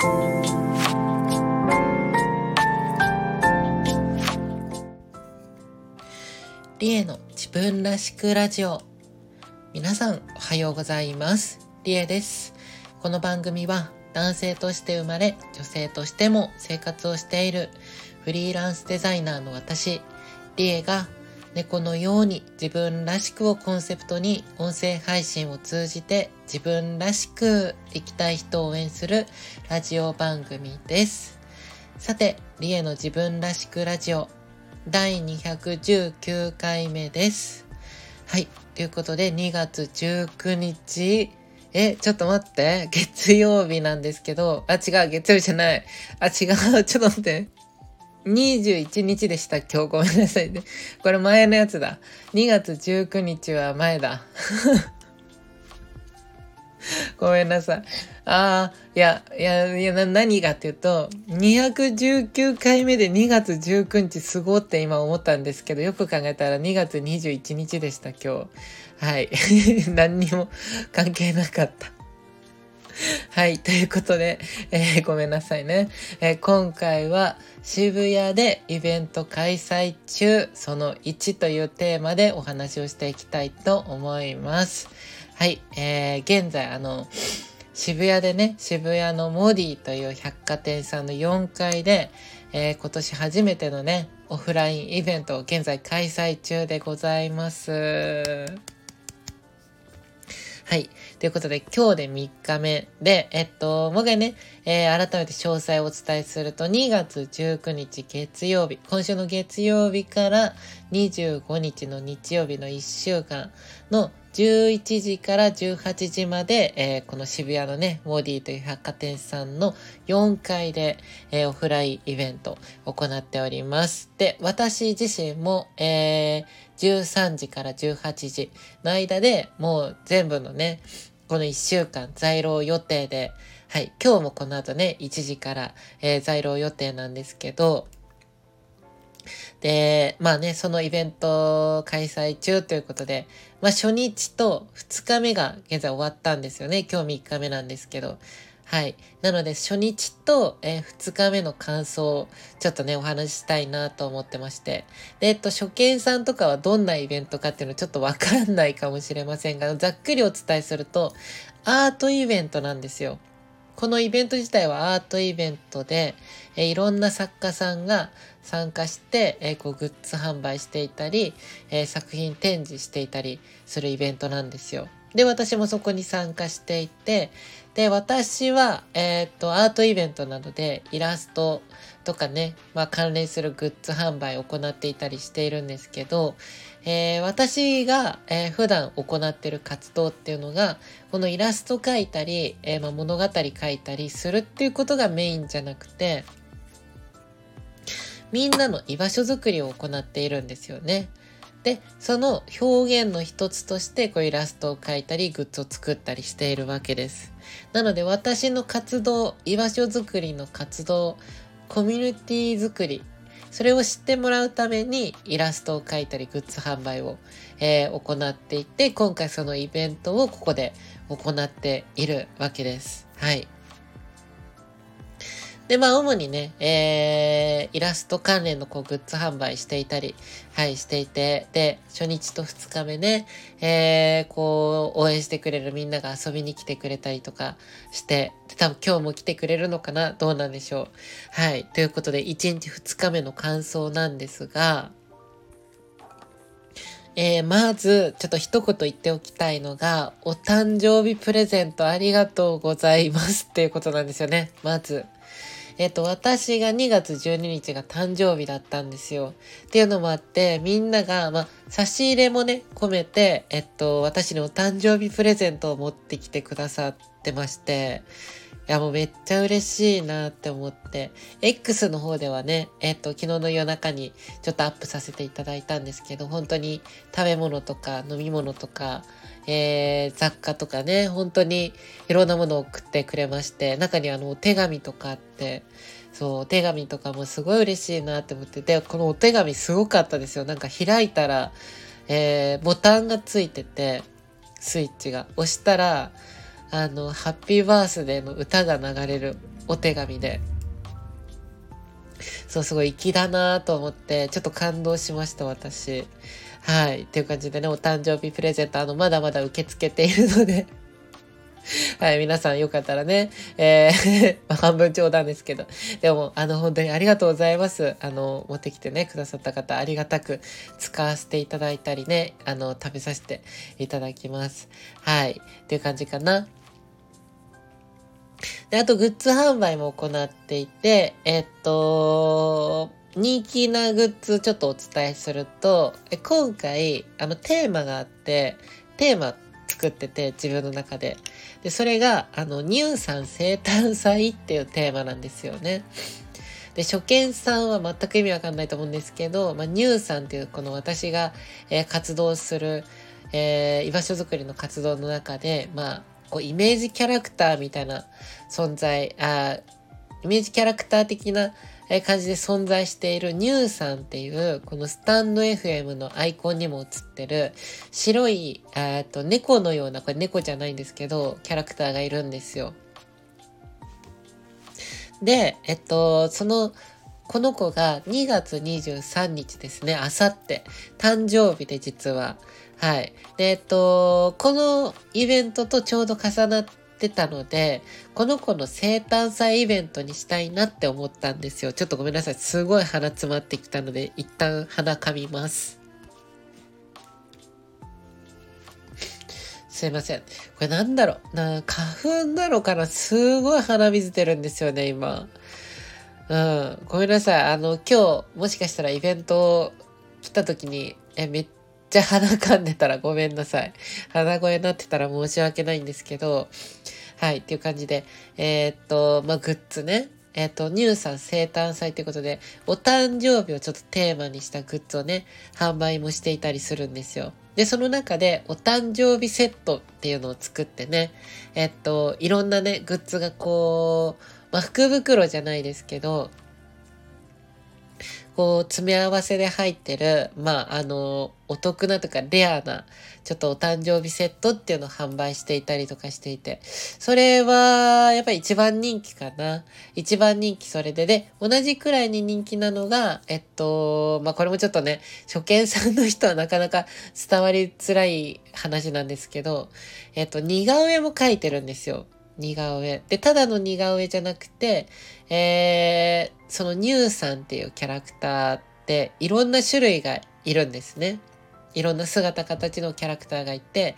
リエの自分らしくラジオ。皆さんおはようございます。リエです。この番組は男性として生まれ女性としても生活をしているフリーランスデザイナーの私リエが猫のように自分らしくをコンセプトに音声配信を通じて自分らしく生きたい人を応援するラジオ番組です。さて、リエの自分らしくラジオ第219回目です。はい。ということで2月19日え、ちょっと待って。月曜日なんですけど、あ、違う、月曜日じゃない。あ、違う、ちょっと待って。21日でした。今日ごめんなさいね。これ前のやつだ。2月19日は前だ。ごめんなさい。ああ、いや、いや、いや、何がっていうと、219回目で2月19日すごって今思ったんですけど、よく考えたら2月21日でした、今日。はい。何にも関係なかった。はい。ということで、えー、ごめんなさいね、えー、今回は渋谷でイベント開催中、その1というテーマでお話をしていきたいと思います。はい。えー、現在、あの、渋谷でね、渋谷のモディという百貨店さんの4階で、えー、今年初めてのね、オフラインイベントを現在開催中でございます。はい。ということで、今日で3日目で、えっと、もう一回ね、えー、改めて詳細をお伝えすると、2月19日月曜日、今週の月曜日から25日の日曜日の1週間の11時から18時まで、えー、この渋谷のね、モーディという百貨店さんの4階で、えー、オフラインイベントを行っております。で、私自身も、えー、13時から18時の間でもう全部のね、この1週間在労予定で、はい、今日もこの後ね、1時から、えー、在労予定なんですけど、で、まあね、そのイベント開催中ということで、まあ初日と2日目が現在終わったんですよね。今日3日目なんですけど。はい。なので初日と、えー、2日目の感想をちょっとね、お話ししたいなと思ってまして。で、えっと、初見さんとかはどんなイベントかっていうのちょっとわかんないかもしれませんが、ざっくりお伝えすると、アートイベントなんですよ。このイベント自体はアートイベントで、えー、いろんな作家さんが参加して、えー、こうグッズ販売していたり、え、作品展示していたりするイベントなんですよ。で、私もそこに参加していて、で、私は、えっ、と、アートイベントなどでイラストとかね、まあ関連するグッズ販売を行っていたりしているんですけど、えー、私が、えー、普段行っている活動っていうのが、このイラスト描いたり、えー、まあ、物語書いたりするっていうことがメインじゃなくて、みんなの居場所づくりを行っているんですよね。で、その表現の一つとしてこうイラストを描いたりグッズを作ったりしているわけです。なので私の活動、居場所づくりの活動、コミュニティづくり、それを知ってもらうためにイラストを描いたりグッズ販売を、えー、行っていて、今回そのイベントをここで行っているわけです。はい。で、まあ、主にね、えー、イラスト関連のこうグッズ販売していたり、はい、していて、で、初日と2日目ね、えー、こう、応援してくれるみんなが遊びに来てくれたりとかして、で多分今日も来てくれるのかなどうなんでしょうはい、ということで、1日2日目の感想なんですが、えー、まず、ちょっと一言言っておきたいのが、お誕生日プレゼントありがとうございますっていうことなんですよね。まず。えっと、私が2月12日が誕生日だったんですよ。っていうのもあって、みんなが、まあ、差し入れもね、込めて、えっと、私にお誕生日プレゼントを持ってきてくださってまして、いやもうめっちゃ嬉しいなって思って、X の方ではね、えっと、昨日の夜中にちょっとアップさせていただいたんですけど、本当に食べ物とか飲み物とか、えー、雑貨とかね、本当にいろんなものを送ってくれまして、中にあの、お手紙とかあって、そう、お手紙とかもすごい嬉しいなって思って、で、このお手紙すごかったですよ。なんか開いたら、えー、ボタンがついてて、スイッチが。押したら、あの、ハッピーバースデーの歌が流れるお手紙で。そう、すごい粋だなと思って、ちょっと感動しました、私。はい。っていう感じでね、お誕生日プレゼント、あの、まだまだ受け付けているので はい、皆さんよかったらね、えー 半分冗談ですけど、でも、あの、本当にありがとうございます。あの、持ってきてね、くださった方、ありがたく使わせていただいたりね、あの、食べさせていただきます。はい、っていう感じかな。で、あと、グッズ販売も行っていて、えっと、人気なグッズちょっとお伝えすると、え今回、あの、テーマがあって、テーマ作ってて、自分の中で。で、それが、あの、乳酸生誕祭っていうテーマなんですよね。で、初見さんは全く意味わかんないと思うんですけど、まあ、乳酸っていうこの私が、えー、活動する、えー、居場所づくりの活動の中で、まあ、こう、イメージキャラクターみたいな存在、あイメージキャラクター的な感じで存在しているニューさんっていうこのスタンド FM のアイコンにも映ってる白いえと猫のようなこれ猫じゃないんですけどキャラクターがいるんですよ。で、えっと、そのこの子が2月23日ですね、あさって、誕生日で実は。はい。で、えっと、このイベントとちょうど重なってたので、この子の生誕祭イベントにしたいなって思ったんですよ。ちょっとごめんなさい。すごい鼻詰まってきたので、一旦鼻かみます。すいません。これなんだろうな、花粉なのかなすごい鼻水出るんですよね、今。うん。ごめんなさい。あの、今日、もしかしたらイベント来た時に、え、めっちゃ鼻かんでたらごめんなさい。鼻声になってたら申し訳ないんですけど、はい、っていう感じで、えー、っと、まあ、グッズね。えっ、と、ニューさん生誕祭ということで、お誕生日をちょっとテーマにしたグッズをね、販売もしていたりするんですよ。で、その中で、お誕生日セットっていうのを作ってね、えっと、いろんなね、グッズがこう、まあ、福袋じゃないですけど、こう、詰め合わせで入ってる、まあ、あの、お得なとかレアな、ちょっとお誕生日セットっていうのを販売していたりとかしていて、それは、やっぱり一番人気かな。一番人気それで、で、同じくらいに人気なのが、えっと、まあ、これもちょっとね、初見さんの人はなかなか伝わりづらい話なんですけど、えっと、似顔絵も描いてるんですよ。似顔絵。で、ただの似顔絵じゃなくて、えー、そのニューさんっていうキャラクターっていろんな種類がいるんですね。いろんな姿形のキャラクターがいて、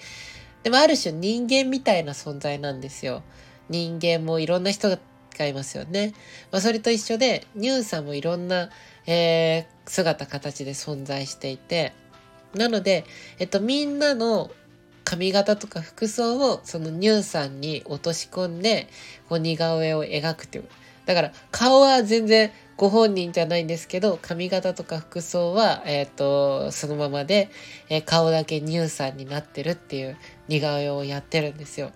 でもある種人間みたいな存在なんですよ。人間もいろんな人がいますよね。まあ、それと一緒で、ニューさんもいろんな、えー、姿形で存在していて、なので、えっと、みんなの髪型とか服装をそのニューさんに落とし込んで、こう似顔絵を描くっていう。だから顔は全然ご本人じゃないんですけど、髪型とか服装は、えっ、ー、と、そのままで、えー、顔だけニューさんになってるっていう似顔絵をやってるんですよ。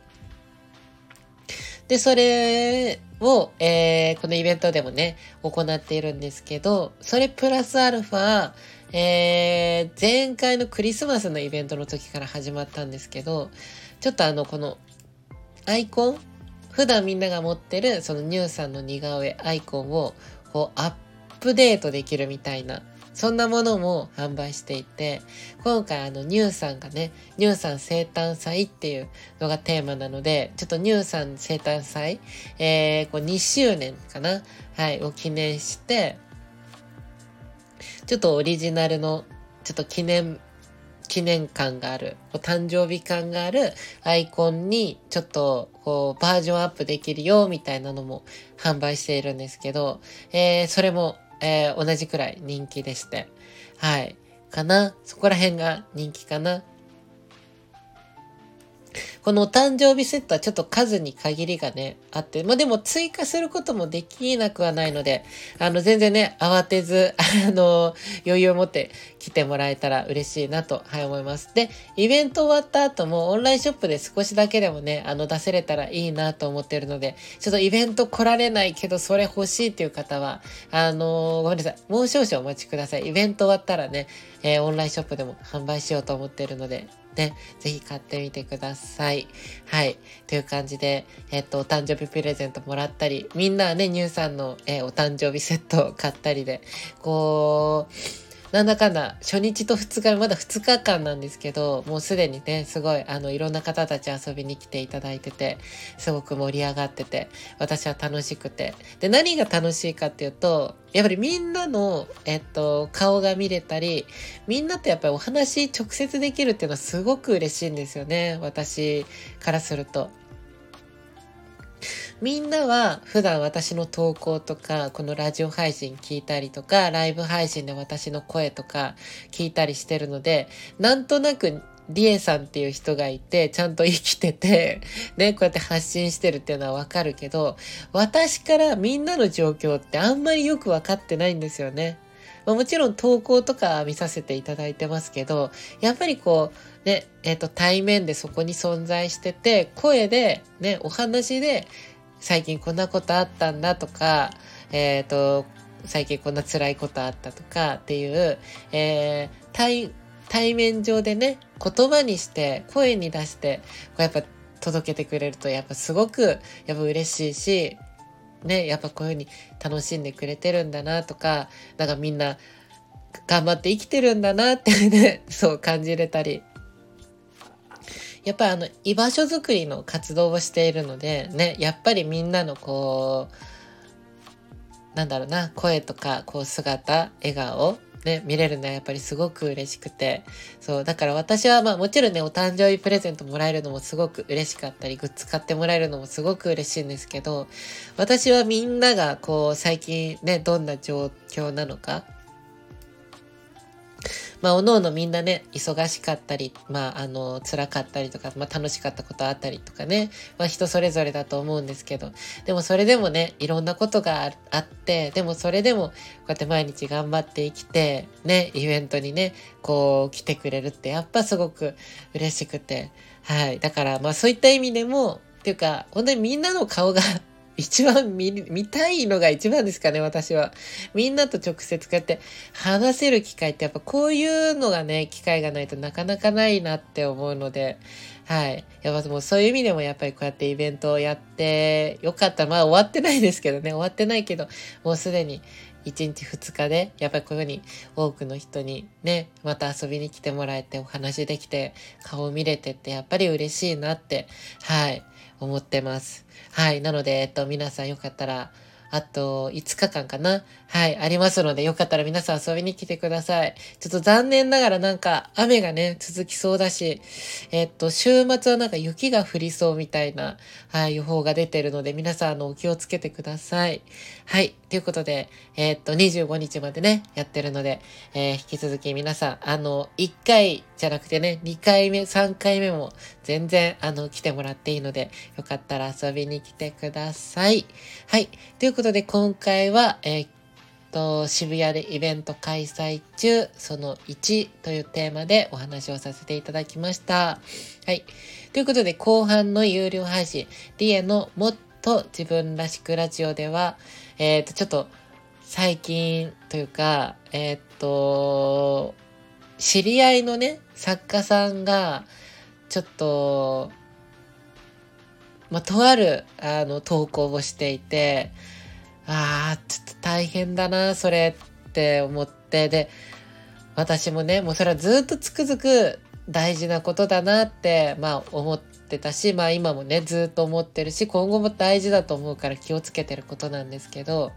で、それを、えー、このイベントでもね、行っているんですけど、それプラスアルファ、えー、前回のクリスマスのイベントの時から始まったんですけど、ちょっとあの、この、アイコン普段みんなが持ってる、そのニューさんの似顔絵アイコンを、こう、アップデートできるみたいな、そんなものも販売していて、今回あの、ニューさんがね、ニューさん生誕祭っていうのがテーマなので、ちょっとニューさん生誕祭、えー、こう2周年かなはい、を記念して、ちょっとオリジナルの、ちょっと記念、記念感がある、お誕生日感があるアイコンに、ちょっと、こう、バージョンアップできるよ、みたいなのも販売しているんですけど、えー、それも、えー、同じくらい人気でして、はい。かな。そこら辺が人気かな。このお誕生日セットはちょっと数に限りがね、あって、まあ、でも追加することもできなくはないので、あの、全然ね、慌てず、あの、余裕を持って来てもらえたら嬉しいなと、はい、思います。で、イベント終わった後もオンラインショップで少しだけでもね、あの、出せれたらいいなと思ってるので、ちょっとイベント来られないけど、それ欲しいっていう方は、あの、ごめんなさい。もう少々お待ちください。イベント終わったらね、えー、オンラインショップでも販売しようと思ってるので、ね、ぜひ買ってみてください。はい。という感じで、えっと、お誕生日プレゼントもらったり、みんなはね、ニューさんの、えー、お誕生日セットを買ったりで、こう、なんだかんだ初日と2日まだ2日間なんですけどもうすでにねすごいあのいろんな方たち遊びに来ていただいててすごく盛り上がってて私は楽しくてで何が楽しいかっていうとやっぱりみんなの、えっと、顔が見れたりみんなとやっぱりお話直接できるっていうのはすごく嬉しいんですよね私からすると。みんなは普段私の投稿とか、このラジオ配信聞いたりとか、ライブ配信で私の声とか聞いたりしてるので、なんとなくリエさんっていう人がいて、ちゃんと生きてて、ね、こうやって発信してるっていうのはわかるけど、私からみんなの状況ってあんまりよくわかってないんですよね。まあ、もちろん投稿とか見させていただいてますけど、やっぱりこう、ね、えっ、ー、と、対面でそこに存在してて、声で、ね、お話で最近こんなことあったんだとか、えっ、ー、と、最近こんな辛いことあったとかっていう、えー、対、対面上でね、言葉にして、声に出して、こうやっぱ届けてくれると、やっぱすごく、やっぱ嬉しいし、ね、やっぱこういうふうに楽しんでくれてるんだなとか、なんかみんな頑張って生きてるんだなってね、そう感じれたりやっぱりあの居場所づくりの活動をしているのでねやっぱりみんなのこうなんだろうな声とかこう姿笑顔ね、見れるのはやっぱりすごく嬉しくて。そう、だから私はまあもちろんね、お誕生日プレゼントもらえるのもすごく嬉しかったり、グッズ買ってもらえるのもすごく嬉しいんですけど、私はみんながこう最近ね、どんな状況なのか、まあ、おのおのみんなね、忙しかったり、まあ、あの、辛かったりとか、まあ、楽しかったことあったりとかね、まあ、人それぞれだと思うんですけど、でもそれでもね、いろんなことがあって、でもそれでも、こうやって毎日頑張って生きて、ね、イベントにね、こう、来てくれるって、やっぱすごく嬉しくて、はい。だから、まあ、そういった意味でも、っていうか、本当にみんなの顔が一番見、見たいのが一番ですかね、私は。みんなと直接こうやって話せる機会ってやっぱこういうのがね、機会がないとなかなかないなって思うので、はい。やっぱもうそういう意味でもやっぱりこうやってイベントをやってよかった。まあ終わってないですけどね、終わってないけど、もうすでに1日2日で、やっぱりこういうふうに多くの人にね、また遊びに来てもらえてお話できて、顔見れてってやっぱり嬉しいなって、はい。思ってます。はい。なので、えっと、皆さんよかったら、あと5日間かなはい、ありますので、よかったら皆さん遊びに来てください。ちょっと残念ながらなんか雨がね、続きそうだし、えっと、週末はなんか雪が降りそうみたいな、はい、予報が出てるので、皆さん、あの、お気をつけてください。はい、ということで、えっと、25日までね、やってるので、えー、引き続き皆さん、あの、1回じゃなくてね、2回目、3回目も全然、あの、来てもらっていいので、よかったら遊びに来てください。はい、ということで、今回は、えーと、渋谷でイベント開催中、その1というテーマでお話をさせていただきました。はい。ということで、後半の有料配信、リエのもっと自分らしくラジオでは、えっ、ー、と、ちょっと、最近というか、えっ、ー、と、知り合いのね、作家さんが、ちょっと、まあ、とある、あの、投稿をしていて、ああ、ちょっと大変だな、それって思って、で、私もね、もうそれはずっとつくづく大事なことだなって、まあ思ってたし、まあ今もね、ずっと思ってるし、今後も大事だと思うから気をつけてることなんですけど、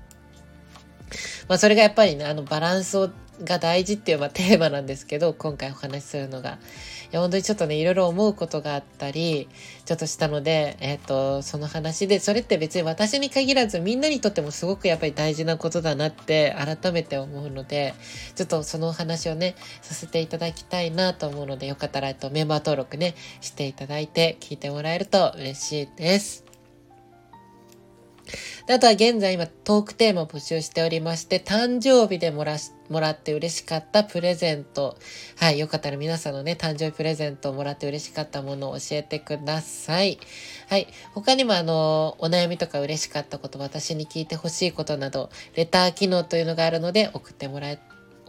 まあそれがやっぱりね、あのバランスをが大事っていう、まあ、テーマなんですけど、今回お話しするのが。いや、本当にちょっとね、いろいろ思うことがあったり、ちょっとしたので、えっ、ー、と、その話で、それって別に私に限らず、みんなにとってもすごくやっぱり大事なことだなって改めて思うので、ちょっとそのお話をね、させていただきたいなと思うので、よかったら、えっと、メンバー登録ね、していただいて、聞いてもらえると嬉しいです。であとは現在今トークテーマを募集しておりまして、誕生日でもらし、もらって嬉しかったプレゼント。はい、よかったら皆さんのね、誕生日プレゼントをもらって嬉しかったものを教えてください。はい、他にもあの、お悩みとか嬉しかったこと、私に聞いてほしいことなど、レター機能というのがあるので送ってもらえ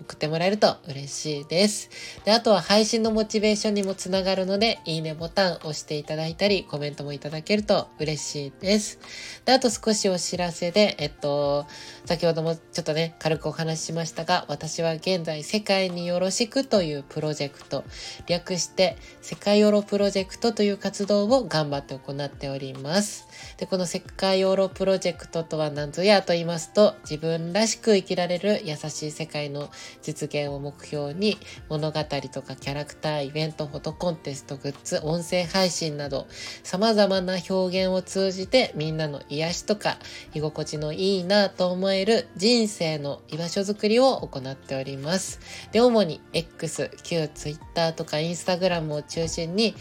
送ってもらえると嬉しいです。で、あとは配信のモチベーションにもつながるので、いいねボタン押していただいたり、コメントもいただけると嬉しいです。で、あと少しお知らせで、えっと、先ほどもちょっとね、軽くお話ししましたが、私は現在、世界によろしくというプロジェクト、略して、世界ヨロプロジェクトという活動を頑張って行っております。で、この世界ヨロプロジェクトとは何ぞやと言いますと、自分らしく生きられる優しい世界の実現を目標に、物語とかキャラクター、イベント、フォトコンテスト、グッズ、音声配信など、様々な表現を通じてみんなの癒しとか居心地のいいなと思える人生の居場所づくりを行っております。で、主に X、旧 Twitter とか Instagram を中心に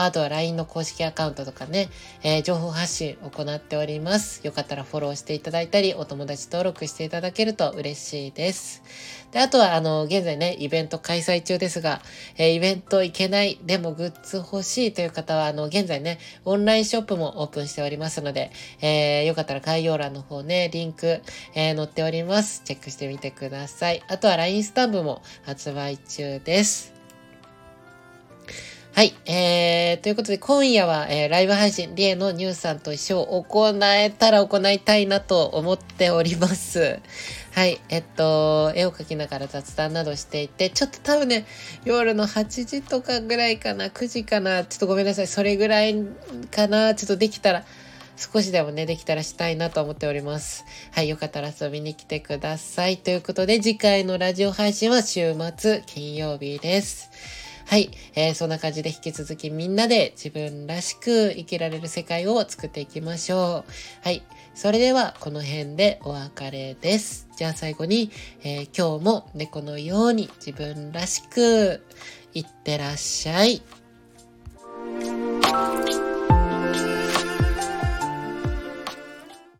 あとは LINE の公式アカウントとかね、えー、情報発信行っております。よかったらフォローしていただいたり、お友達登録していただけると嬉しいです。で、あとは、あの、現在ね、イベント開催中ですが、えー、イベント行けない、でもグッズ欲しいという方は、あの、現在ね、オンラインショップもオープンしておりますので、えー、よかったら概要欄の方ね、リンク、えー、載っております。チェックしてみてください。あとは LINE スタンプも発売中です。はい。えー、ということで今夜は、えー、ライブ配信、リエのニューさんと一緒を行えたら行いたいなと思っております。はい。えっと、絵を描きながら雑談などしていて、ちょっと多分ね、夜の8時とかぐらいかな、9時かな、ちょっとごめんなさい。それぐらいかな、ちょっとできたら、少しでもね、できたらしたいなと思っております。はい。よかったら遊びに来てください。ということで、次回のラジオ配信は週末金曜日です。はい、えー、そんな感じで引き続きみんなで自分らしく生きられる世界を作っていきましょう。はい、それではこの辺でお別れです。じゃあ最後に、えー、今日も猫のように自分らしくいってらっしゃい。